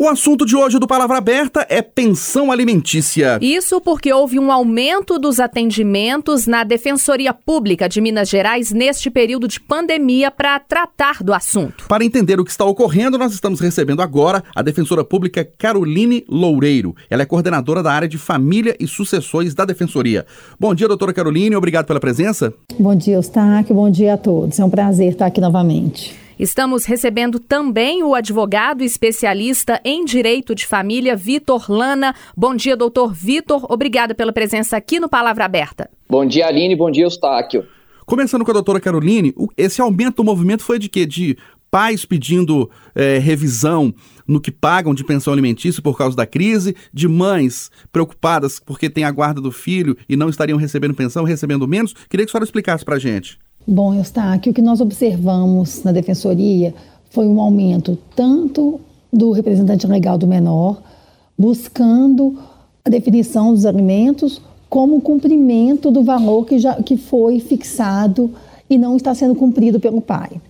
O assunto de hoje do Palavra Aberta é pensão alimentícia. Isso porque houve um aumento dos atendimentos na Defensoria Pública de Minas Gerais neste período de pandemia para tratar do assunto. Para entender o que está ocorrendo, nós estamos recebendo agora a defensora pública Caroline Loureiro. Ela é coordenadora da área de família e sucessões da Defensoria. Bom dia, doutora Caroline, obrigado pela presença. Bom dia, Eustáquio, bom dia a todos. É um prazer estar aqui novamente. Estamos recebendo também o advogado especialista em direito de família, Vitor Lana. Bom dia, doutor Vitor. Obrigada pela presença aqui no Palavra Aberta. Bom dia, Aline. Bom dia, Eustáquio. Começando com a doutora Caroline, esse aumento do movimento foi de quê? De pais pedindo é, revisão no que pagam de pensão alimentícia por causa da crise, de mães preocupadas porque têm a guarda do filho e não estariam recebendo pensão, recebendo menos. Queria que a senhora explicasse para a gente. Bom, Eustáquio, o que nós observamos na defensoria foi um aumento tanto do representante legal do menor, buscando a definição dos alimentos, como o cumprimento do valor que, já, que foi fixado e não está sendo cumprido pelo pai.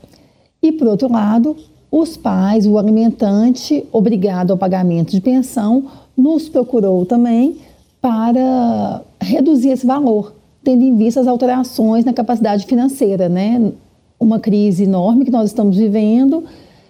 E, por outro lado, os pais, o alimentante, obrigado ao pagamento de pensão, nos procurou também para reduzir esse valor tendo em vista as alterações na capacidade financeira, né? Uma crise enorme que nós estamos vivendo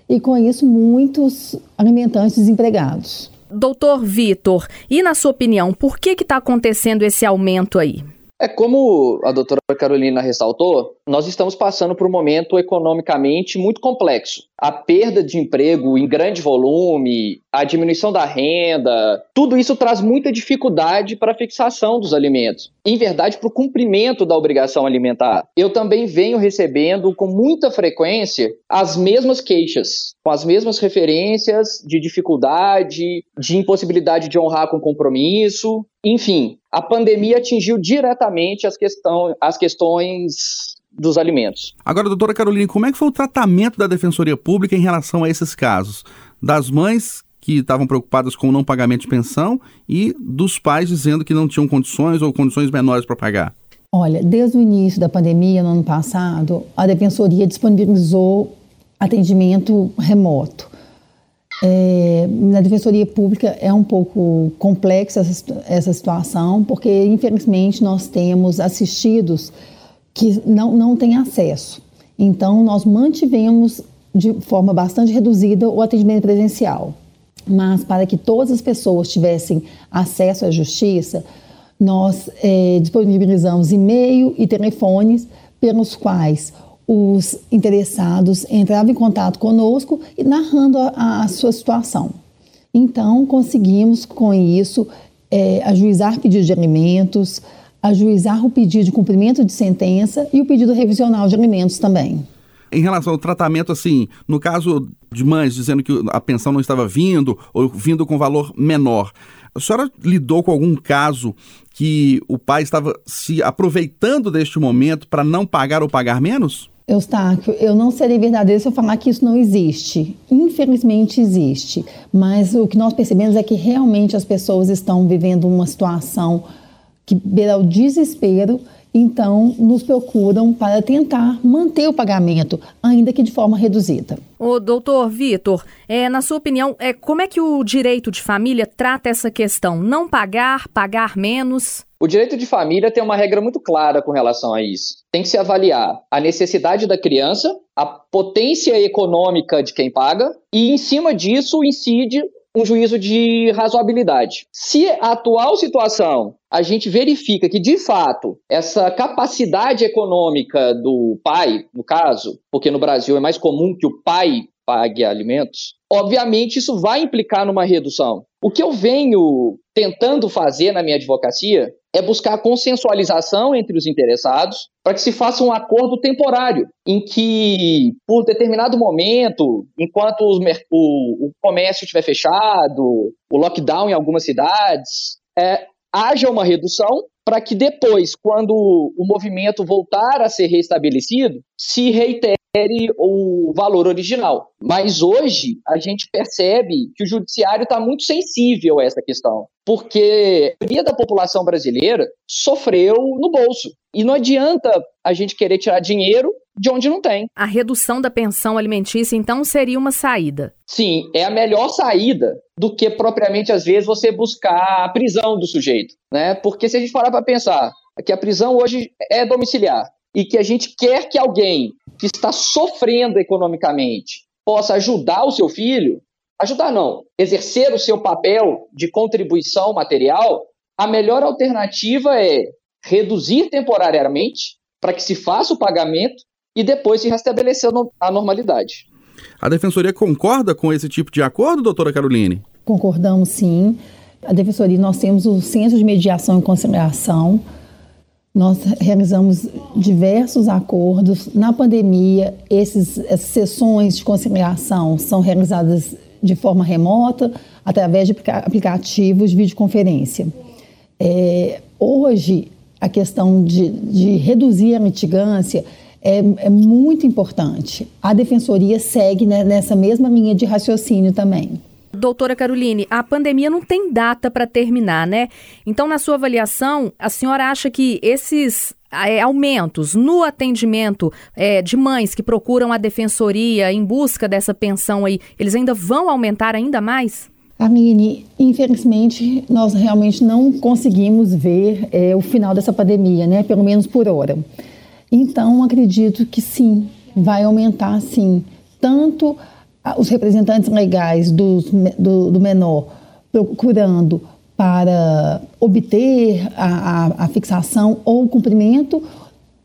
e com isso muitos alimentantes desempregados. Doutor Vitor, e na sua opinião, por que está acontecendo esse aumento aí? É como a doutora Carolina ressaltou, nós estamos passando por um momento economicamente muito complexo. A perda de emprego em grande volume, a diminuição da renda, tudo isso traz muita dificuldade para a fixação dos alimentos. Em verdade, para o cumprimento da obrigação alimentar. Eu também venho recebendo com muita frequência as mesmas queixas, com as mesmas referências de dificuldade, de impossibilidade de honrar com compromisso. Enfim, a pandemia atingiu diretamente as, questão, as questões dos alimentos. Agora, doutora Carolina, como é que foi o tratamento da Defensoria Pública em relação a esses casos? Das mães que estavam preocupadas com o não pagamento de pensão e dos pais dizendo que não tinham condições ou condições menores para pagar? Olha, desde o início da pandemia, no ano passado, a Defensoria disponibilizou atendimento remoto. É, na Defensoria Pública é um pouco complexa essa, essa situação, porque infelizmente nós temos assistidos que não, não têm acesso. Então, nós mantivemos de forma bastante reduzida o atendimento presencial. Mas para que todas as pessoas tivessem acesso à justiça, nós é, disponibilizamos e-mail e telefones pelos quais os interessados entravam em contato conosco e narrando a, a sua situação. Então, conseguimos com isso é, ajuizar pedido de alimentos, ajuizar o pedido de cumprimento de sentença e o pedido revisional de alimentos também. Em relação ao tratamento, assim, no caso de mães dizendo que a pensão não estava vindo ou vindo com valor menor, a senhora lidou com algum caso que o pai estava se aproveitando deste momento para não pagar ou pagar menos? Eustáquio, eu não serei verdadeiro se eu falar que isso não existe. Infelizmente existe. Mas o que nós percebemos é que realmente as pessoas estão vivendo uma situação que beira o desespero, então nos procuram para tentar manter o pagamento, ainda que de forma reduzida. O doutor Vitor, é, na sua opinião, é, como é que o direito de família trata essa questão? Não pagar, pagar menos? O direito de família tem uma regra muito clara com relação a isso. Tem que se avaliar a necessidade da criança, a potência econômica de quem paga, e em cima disso incide um juízo de razoabilidade. Se a atual situação a gente verifica que, de fato, essa capacidade econômica do pai, no caso, porque no Brasil é mais comum que o pai pague alimentos, obviamente isso vai implicar numa redução. O que eu venho tentando fazer na minha advocacia é buscar a consensualização entre os interessados para que se faça um acordo temporário, em que, por determinado momento, enquanto o, o, comércio estiver fechado, o lockdown em algumas cidades, é, haja uma redução para que depois, quando o movimento voltar a ser restabelecido, se reitere o valor original. Mas hoje a gente percebe que o judiciário está muito sensível a essa questão, porque a maioria da população brasileira sofreu no bolso. E não adianta a gente querer tirar dinheiro de onde não tem. A redução da pensão alimentícia, então, seria uma saída? Sim, é a melhor saída do que propriamente, às vezes, você buscar a prisão do sujeito. Né? Porque se a gente parar para pensar que a prisão hoje é domiciliar, e que a gente quer que alguém que está sofrendo economicamente possa ajudar o seu filho, ajudar não, exercer o seu papel de contribuição material, a melhor alternativa é reduzir temporariamente para que se faça o pagamento e depois se restabelecer a normalidade. A Defensoria concorda com esse tipo de acordo, doutora Caroline? Concordamos sim. A Defensoria, nós temos o Centro de Mediação e Conciliação, nós realizamos diversos acordos. Na pandemia, esses, essas sessões de conciliação são realizadas de forma remota, através de aplicativos de videoconferência. É, hoje, a questão de, de reduzir a mitigância é, é, muito importante. A defensoria segue né, nessa mesma linha de raciocínio também. Doutora Caroline, a pandemia não tem data para terminar, né? Então, na sua avaliação, a senhora acha que esses é, aumentos no atendimento é, de mães que procuram a defensoria em busca dessa pensão aí, eles ainda vão aumentar ainda mais? Armine, infelizmente, nós realmente não conseguimos ver é, o final dessa pandemia, né? Pelo menos por hora. Então, acredito que sim, vai aumentar sim. Tanto os representantes legais do, do, do menor procurando para obter a, a, a, fixação ou o cumprimento,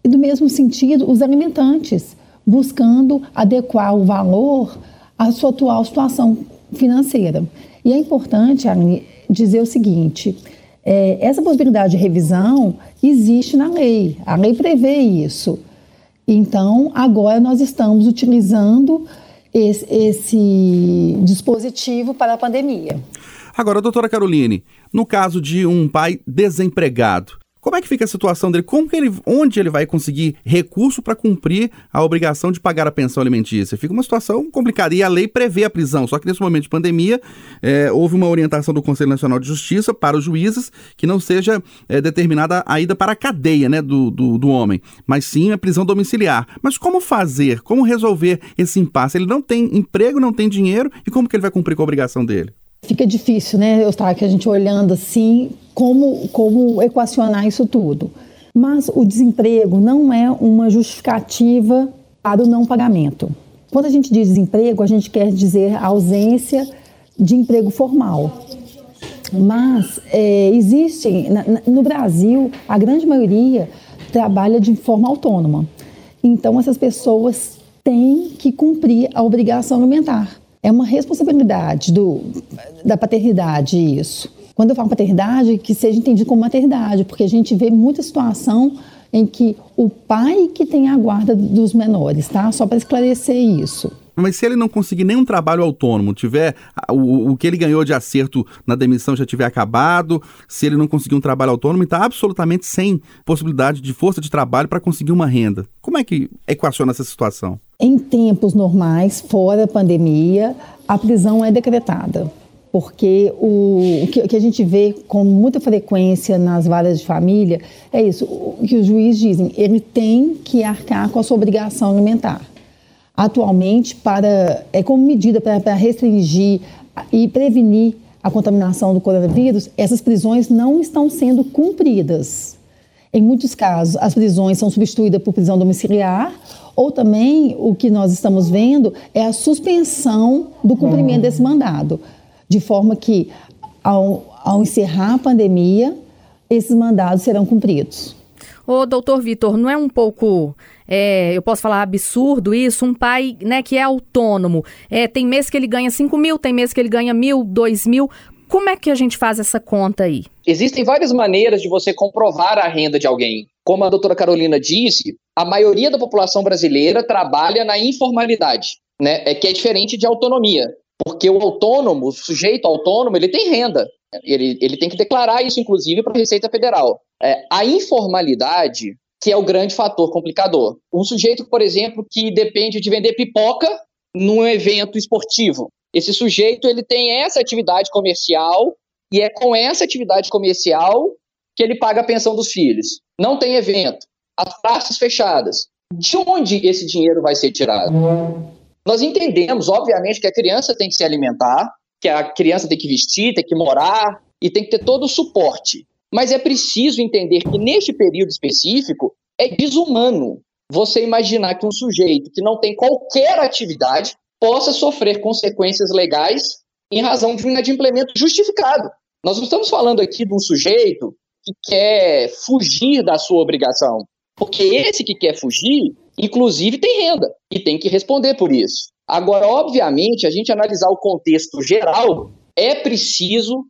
e do mesmo sentido, os alimentantes, buscando adequar o valor à sua atual situação financeira. E é importante dizer o seguinte: é, essa possibilidade de revisão existe na lei, a lei prevê isso. Então, agora nós estamos utilizando esse, esse dispositivo para a pandemia. Agora, doutora Caroline, no caso de um pai desempregado, como é que fica a situação dele? Como que ele, onde ele vai conseguir recurso para cumprir a obrigação de pagar a pensão alimentícia? Fica uma situação complicada. E a lei prevê a prisão, só que nesse momento de pandemia é, houve uma orientação do Conselho Nacional de Justiça para os juízes que não seja é, determinada a ida para a cadeia né, do, do, do homem, mas sim a prisão domiciliar. Mas como fazer? Como resolver esse impasse? Ele não tem emprego, não tem dinheiro, e como que ele vai cumprir com a obrigação dele? Fica difícil, né, Eustáquio, a gente olhando assim, como, como equacionar isso tudo. Mas o desemprego não é uma justificativa para o não pagamento. Quando a gente diz desemprego, a gente quer dizer ausência de emprego formal. Mas é, existe, no Brasil, a grande maioria trabalha de forma autônoma. Então, essas pessoas têm que cumprir a obrigação alimentar. É uma responsabilidade do, da paternidade isso. Quando eu falo paternidade, que seja entendido como maternidade, porque a gente vê muita situação em que o pai que tem a guarda dos menores, tá? Só para esclarecer isso. Mas se ele não conseguir nenhum trabalho autônomo, tiver o, o que ele ganhou de acerto na demissão já tiver acabado, se ele não conseguir um trabalho autônomo, está absolutamente sem possibilidade de força de trabalho para conseguir uma renda. Como é que equaciona essa situação? Em tempos normais, fora a pandemia, a prisão é decretada. Porque o, que, que, a gente vê com muita frequência nas varas de família é isso, o que os juízes dizem, ele tem que arcar com a sua obrigação alimentar. Atualmente para é como medida para, para restringir e prevenir a contaminação do coronavírus, essas prisões não estão sendo cumpridas. Em muitos casos, as prisões são substituídas por prisão domiciliar, ou também o que nós estamos vendo é a suspensão do cumprimento desse mandado, de forma que, ao, ao encerrar a pandemia, esses mandados serão cumpridos. Ô, doutor Vitor, não é um pouco, é, eu posso falar absurdo isso? Um pai né, que é autônomo, é, tem mês que ele ganha 5 mil, tem mês que ele ganha mil, dois mil. Como é que a gente faz essa conta aí? Existem várias maneiras de você comprovar a renda de alguém. Como a doutora Carolina disse, a maioria da população brasileira trabalha na informalidade, né? É que é diferente de autonomia. Porque o autônomo, o sujeito autônomo, ele tem renda. Ele, ele tem que declarar isso, inclusive, para a Receita Federal. É, a informalidade que é o grande fator complicador. Um sujeito, por exemplo, que depende de vender pipoca num evento esportivo. Esse sujeito ele tem essa atividade comercial e é com essa atividade comercial que ele paga a pensão dos filhos. Não tem evento, as praças fechadas. De onde esse dinheiro vai ser tirado? Nós entendemos, obviamente, que a criança tem que se alimentar, que a criança tem que vestir, tem que morar e tem que ter todo o suporte. Mas é preciso entender que neste período específico é desumano você imaginar que um sujeito que não tem qualquer atividade possa sofrer consequências legais em razão de um inadimplemento justificado. Nós não estamos falando aqui de um sujeito que quer fugir da sua obrigação, porque esse que quer fugir, inclusive, tem renda e tem que responder por isso. Agora, obviamente, a gente analisar o contexto geral, é preciso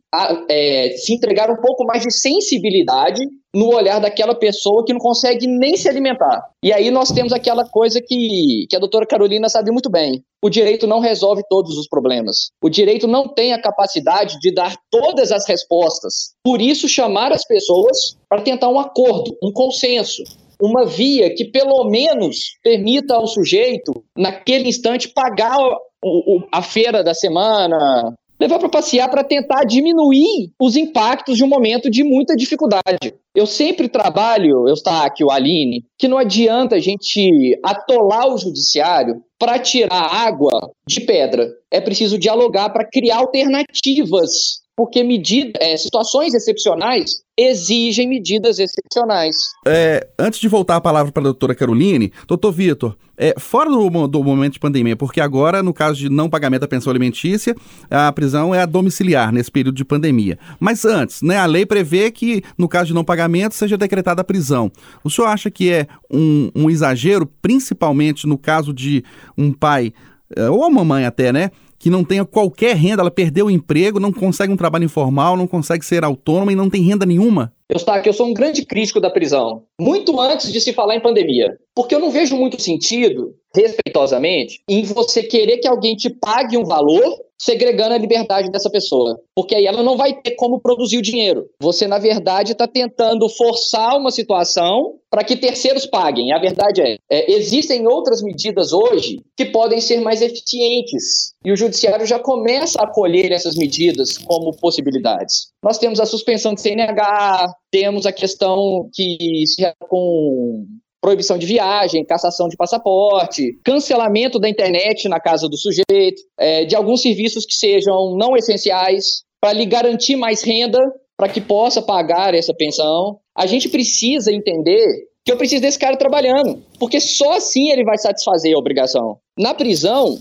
é, se entregar um pouco mais de sensibilidade no olhar daquela pessoa que não consegue nem se alimentar. E aí nós temos aquela coisa que, que a doutora Carolina sabe muito bem. O direito não resolve todos os problemas. O direito não tem a capacidade de dar todas as respostas. Por isso, chamar as pessoas para tentar um acordo, um consenso uma via que pelo menos permita ao sujeito, naquele instante, pagar o, o, a feira da semana, levar para passear para tentar diminuir os impactos de um momento de muita dificuldade. Eu sempre trabalho, eu está aqui o Aline, que não adianta a gente atolar o judiciário para tirar água de pedra. É preciso dialogar para criar alternativas porque medida, é, situações excepcionais exigem medidas excepcionais. É, antes de voltar a palavra para a doutora Caroline, doutor Vitor, é, fora do, do, momento de pandemia, porque agora, no caso de não pagamento da pensão alimentícia, a prisão é a domiciliar nesse período de pandemia. Mas antes, né, a lei prevê que, no caso de não pagamento, seja decretada a prisão. O senhor acha que é um, um exagero, principalmente no caso de um pai, é, ou uma mãe até, né? Que não tenha qualquer renda, ela perdeu o emprego, não consegue um trabalho informal, não consegue ser autônoma e não tem renda nenhuma? Eu, que eu sou um grande crítico da prisão, muito antes de se falar em pandemia, porque eu não vejo muito sentido, respeitosamente, em você querer que alguém te pague um valor segregando a liberdade dessa pessoa. Porque aí ela não vai ter como produzir o dinheiro. Você, na verdade, está tentando forçar uma situação para que terceiros paguem. A verdade é, é, existem outras medidas hoje que podem ser mais eficientes. E o judiciário já começa a acolher essas medidas como possibilidades. Nós temos a suspensão de CNH, temos a questão que se com proibição de viagem, cassação de passaporte, cancelamento da internet na casa do sujeito, é, de alguns serviços que sejam não essenciais, para lhe garantir mais renda para que possa pagar essa pensão. A gente precisa entender que eu preciso desse cara trabalhando, porque só assim ele vai satisfazer a obrigação. Na prisão,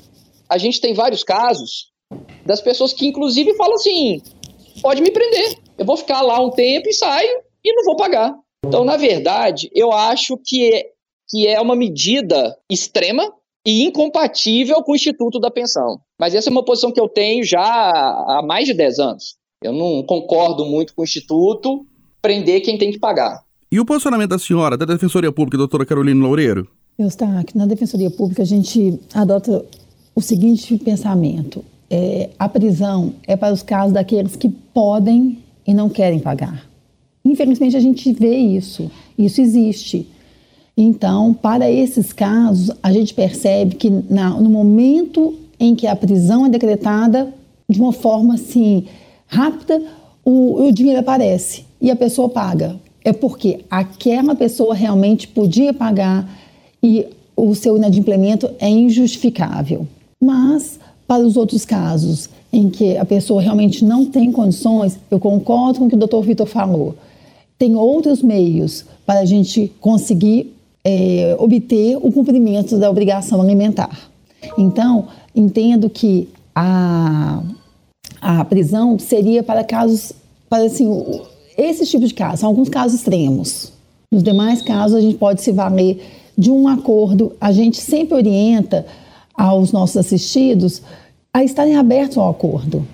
a gente tem vários casos das pessoas que, inclusive, falam assim: pode me prender, eu vou ficar lá um tempo e saio e não vou pagar. Então, na verdade, eu acho que é, que é uma medida extrema e incompatível com o Instituto da Pensão. Mas essa é uma posição que eu tenho já há mais de 10 anos. Eu não concordo muito com o Instituto prender quem tem que pagar. E o posicionamento da senhora, da Defensoria Pública, doutora Carolina Loureiro? Eu estou aqui na Defensoria Pública, a gente adota o seguinte pensamento. É, a prisão é para os casos daqueles que podem e não querem pagar. Infelizmente, a gente vê isso, isso existe. Então, para esses casos, a gente percebe que na, no momento em que a prisão é decretada, de uma forma assim rápida, o, o dinheiro aparece e a pessoa paga. É porque aquela pessoa realmente podia pagar e o seu inadimplemento é injustificável. Mas, para os outros casos em que a pessoa realmente não tem condições, eu concordo com o que o doutor Vitor falou tem outros meios para a gente conseguir é, obter o cumprimento da obrigação alimentar. Então, entendo que a, a prisão seria para casos, para assim, esses tipos de casos, são alguns casos extremos. Nos demais casos, a gente pode se valer de um acordo. A gente sempre orienta aos nossos assistidos a estarem abertos ao acordo,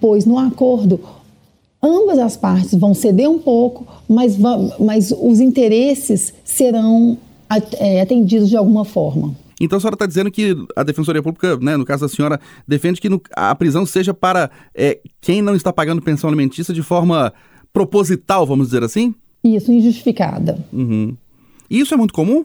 pois no acordo ambas as partes vão ceder um pouco, mas, mas os interesses serão é, atendidos de alguma forma. Então a senhora está dizendo que a Defensoria Pública, né, no caso da senhora, defende que no, a prisão seja para é, quem não está pagando pensão alimentícia de forma proposital, vamos dizer assim? Isso, injustificada. Uhum. Isso é muito comum?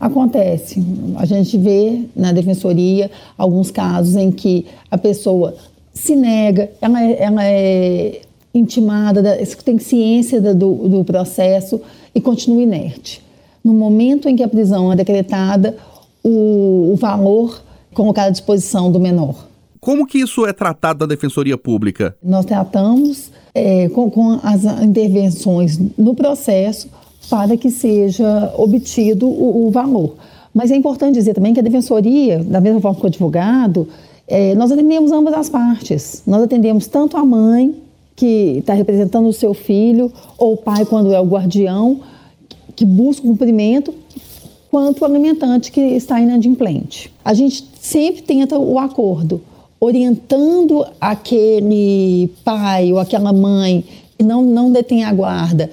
Acontece. A gente vê na defensoria alguns casos em que a pessoa se nega, ela é, ela é intimada, tem ciência do, do processo e continua inerte. No momento em que a prisão é decretada, o, o valor colocado à disposição do menor. Como que isso é tratado na Defensoria Pública? Nós tratamos é, com, com as intervenções no processo para que seja obtido o, o, valor. Mas é importante dizer também que a defensoria, da mesma forma que o advogado, é, nós atendemos ambas as partes. Nós atendemos tanto a mãe, que está representando o seu filho, ou o pai, quando é o guardião, que busca o cumprimento, quanto o alimentante que está inadimplente. A gente sempre tenta o acordo, orientando aquele pai ou aquela mãe que não, não detém a guarda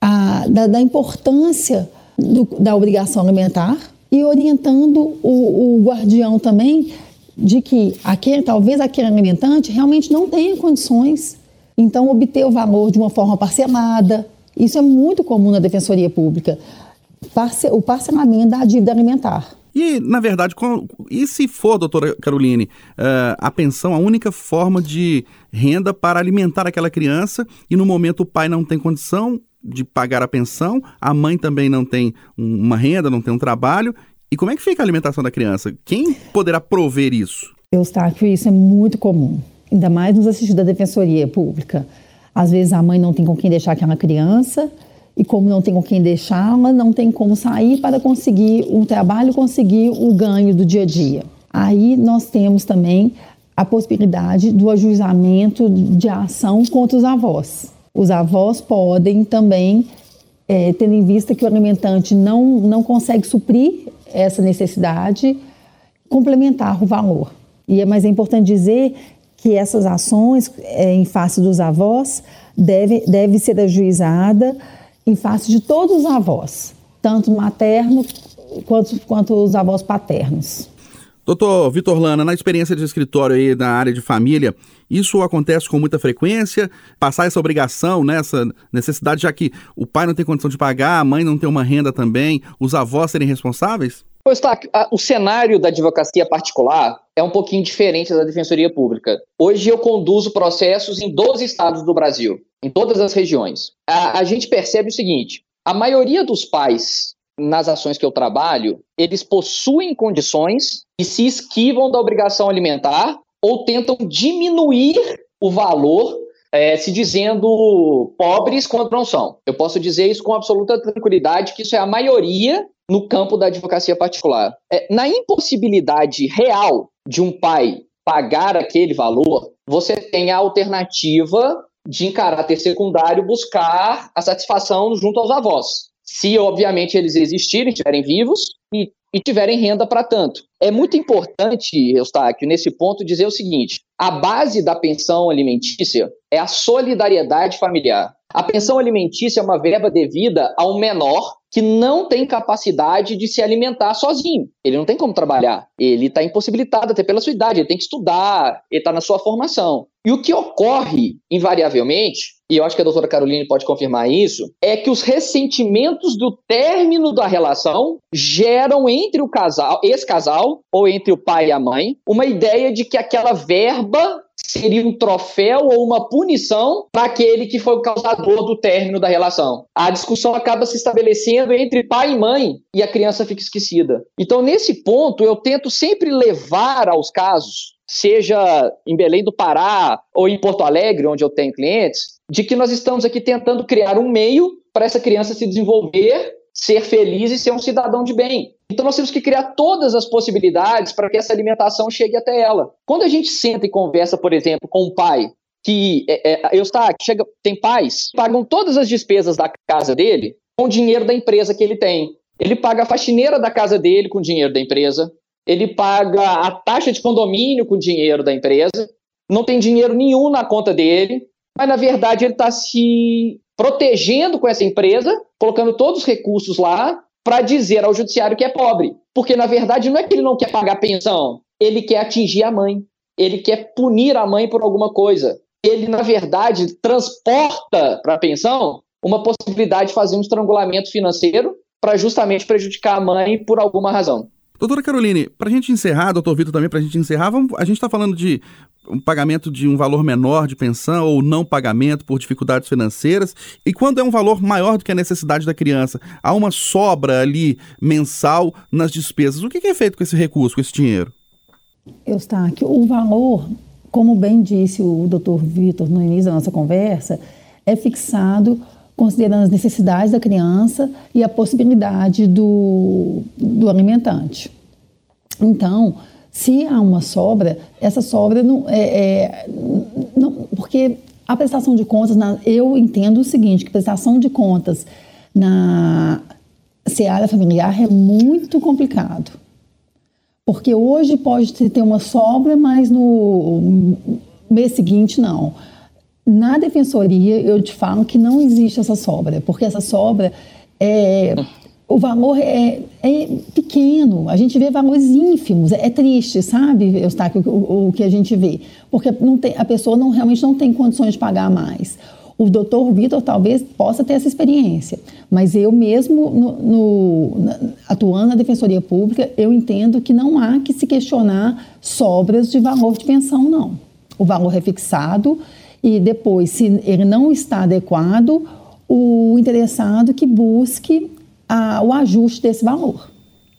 a, da, da importância do, da obrigação alimentar e orientando o, o guardião também de que aquele, talvez aquele alimentante realmente não tenha condições, então obter o valor de uma forma parcelada. Isso é muito comum na defensoria pública, o parcelamento da dívida alimentar. E, na verdade, e se for, doutora Caroline, uh, a pensão a única forma de renda para alimentar aquela criança e no momento o pai não tem condição, de pagar a pensão, a mãe também não tem uma renda, não tem um trabalho. E como é que fica a alimentação da criança? Quem poderá prover isso? Eustáquio, isso é muito comum, ainda mais nos assistir da defensoria pública. Às vezes a mãe não tem com quem deixar aquela criança, e como não tem com quem deixá-la, não tem como sair para conseguir um trabalho, conseguir o ganho do dia a dia. Aí nós temos também a possibilidade do ajuizamento de ação contra os avós. Os avós podem também, é, tendo em vista que o alimentante não, não consegue suprir essa necessidade, complementar o valor. E é, mas é importante dizer que essas ações é, em face dos avós deve, deve ser ajuizada em face de todos os avós, tanto materno quanto, quanto os avós paternos. Doutor Vitor Lana, na experiência de escritório aí na área de família, isso acontece com muita frequência? Passar essa obrigação, né, essa necessidade, já que o pai não tem condição de pagar, a mãe não tem uma renda também, os avós serem responsáveis? Pois tá, o cenário da advocacia particular é um pouquinho diferente da defensoria pública. Hoje eu conduzo processos em 12 estados do Brasil, em todas as regiões. A, a gente percebe o seguinte: a maioria dos pais nas ações que eu trabalho, eles possuem condições e se esquivam da obrigação alimentar ou tentam diminuir o valor, é, se dizendo pobres quando não são. Eu posso dizer isso com absoluta tranquilidade, que isso é a maioria no campo da advocacia particular. É, na impossibilidade real de um pai pagar aquele valor, você tem a alternativa de, em caráter secundário, buscar a satisfação junto aos avós se obviamente eles existirem, estiverem vivos e, e tiverem renda para tanto. É muito importante, Eustáquio, nesse ponto, dizer o seguinte: a base da pensão alimentícia é a solidariedade familiar. A pensão alimentícia é uma verba devida a um menor que não tem capacidade de se alimentar sozinho. Ele não tem como trabalhar. Ele está impossibilitado até pela sua idade, ele tem que estudar, ele está na sua formação. E o que ocorre, invariavelmente, e eu acho que a doutora Caroline pode confirmar isso, é que os ressentimentos do término da relação geram entre o casal, esse casal, ou entre o pai e a mãe, uma ideia de que aquela verba seria um troféu ou uma punição para aquele que foi o causador do término da relação. A discussão acaba se estabelecendo entre pai e mãe e a criança fica esquecida. Então, nesse ponto, eu tento sempre levar aos casos seja em Belém do Pará ou em Porto Alegre, onde eu tenho clientes, de que nós estamos aqui tentando criar um meio para essa criança se desenvolver, ser feliz e ser um cidadão de bem. Então nós temos que criar todas as possibilidades para que essa alimentação chegue até ela. Quando a gente senta e conversa, por exemplo, com um pai que é, é, eu está chega tem pais pagam todas as despesas da casa dele com o dinheiro da empresa que ele tem. Ele paga a faxineira da casa dele com o dinheiro da empresa. Ele paga a taxa de condomínio com o dinheiro da empresa. Não tem dinheiro nenhum na conta dele mas na verdade ele está se protegendo com essa empresa, colocando todos os recursos lá para dizer ao judiciário que é pobre. Porque na verdade não é que ele não quer pagar pensão, ele quer atingir a mãe, ele quer punir a mãe por alguma coisa. Ele, na verdade, transporta para a pensão uma possibilidade de fazer um estrangulamento financeiro para justamente prejudicar a mãe por alguma razão. Doutora Caroline, para a gente encerrar, doutor Vitor também, para a gente encerrar, vamos, a gente está falando de um pagamento de um valor menor de pensão ou não pagamento por dificuldades financeiras. E quando é um valor maior do que a necessidade da criança, há uma sobra ali mensal nas despesas. O que é feito com esse recurso, com esse dinheiro? Eustáquio, o valor, como bem disse o doutor Vitor no início da nossa conversa, é fixado considerando as necessidades da criança e a possibilidade do, do alimentante. Então, se há uma sobra, essa sobra não é, é não, porque a prestação de contas, na, eu entendo o seguinte, que prestação de contas na seara familiar é muito complicado. Porque hoje pode ter uma sobra, mas no mês seguinte não. Na defensoria, eu te falo que não existe essa sobra, porque essa sobra é. O valor é, é pequeno, a gente vê valores ínfimos, é, triste, sabe, Eustáquio, o, o que a gente vê, porque não tem, a pessoa não, realmente não tem condições de pagar mais. O doutor Vitor talvez possa ter essa experiência, mas eu mesmo, no, no, na, atuando na Defensoria Pública, eu entendo que não há que se questionar sobras de valor de pensão, não. O valor é fixado e depois, se ele não está adequado, o interessado que busque a, o ajuste desse valor.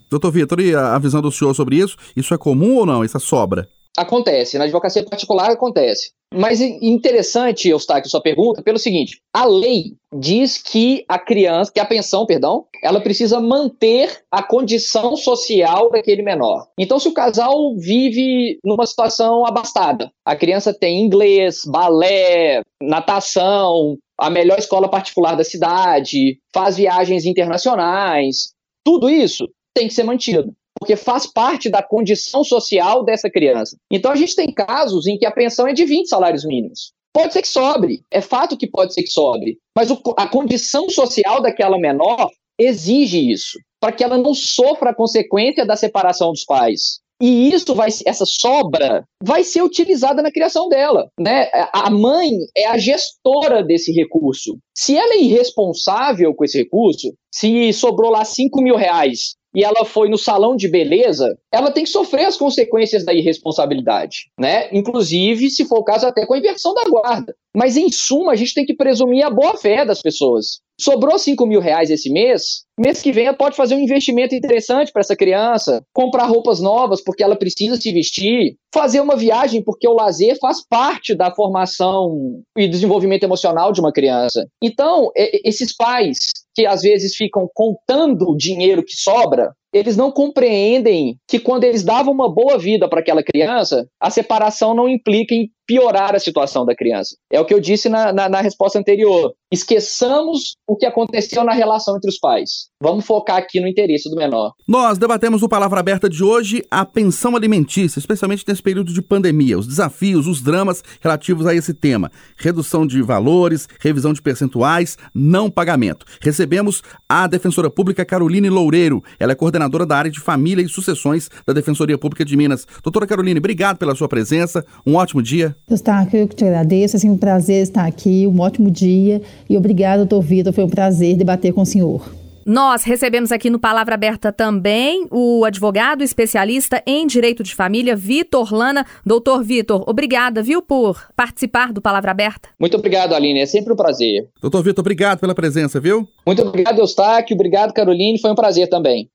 Doutor Vitor, e a visão do senhor sobre isso? Isso é comum ou não, essa sobra? Acontece, na advocacia particular acontece. Mas interessante, Eustáquio, sua pergunta, pelo seguinte: a lei diz que a criança, que a pensão, perdão, ela precisa manter a condição social daquele menor. Então, se o casal vive numa situação abastada, a criança tem inglês, balé, natação, a melhor escola particular da cidade, faz viagens internacionais, tudo isso tem que ser mantido porque faz parte da condição social dessa criança. Então a gente tem casos em que a pensão é de 20 salários mínimos. Pode ser que sobre, é fato que pode ser que sobre, mas o, a condição social daquela menor exige isso, para que ela não sofra a consequência da separação dos pais. E isso vai, essa sobra vai ser utilizada na criação dela, né? A mãe é a gestora desse recurso. Se ela é irresponsável com esse recurso, se sobrou lá 5 mil reais e ela foi no salão de beleza, ela tem que sofrer as consequências da irresponsabilidade, né? Inclusive, se for o caso, até com a inversão da guarda. Mas, em suma, a gente tem que presumir a boa fé das pessoas. Sobrou 5 mil reais esse mês, mês que vem ela pode fazer um investimento interessante para essa criança, comprar roupas novas porque ela precisa se vestir, fazer uma viagem porque o lazer faz parte da formação e desenvolvimento emocional de uma criança. Então, esses pais que às vezes ficam contando o dinheiro que sobra, eles não compreendem que quando eles davam uma boa vida para aquela criança, a separação não implica em piorar a situação da criança. É o que eu disse na, na, na, resposta anterior. Esqueçamos o que aconteceu na relação entre os pais. Vamos focar aqui no interesse do menor. Nós debatemos no Palavra Aberta de hoje a pensão alimentícia, especialmente nesse período de pandemia, os desafios, os dramas relativos a esse tema. Redução de valores, revisão de percentuais, não pagamento. Recebemos a defensora pública Caroline Loureiro. Ela é coordenadora da área de família e sucessões da Defensoria Pública de Minas. Doutora Caroline, obrigado pela sua presença. Um ótimo dia. Eustáquio, eu que te agradeço, assim, um prazer estar aqui, um ótimo dia e obrigado, doutor Vitor, foi um prazer debater com o senhor. Nós recebemos aqui no Palavra Aberta também o advogado especialista em direito de família, Vitor Lana. Doutor Vitor, obrigada, viu, por participar do Palavra Aberta. Muito obrigado, Aline, é sempre um prazer. Doutor Vitor, obrigado pela presença, viu? Muito obrigado, Eustáquio, obrigado, Caroline, foi um prazer também.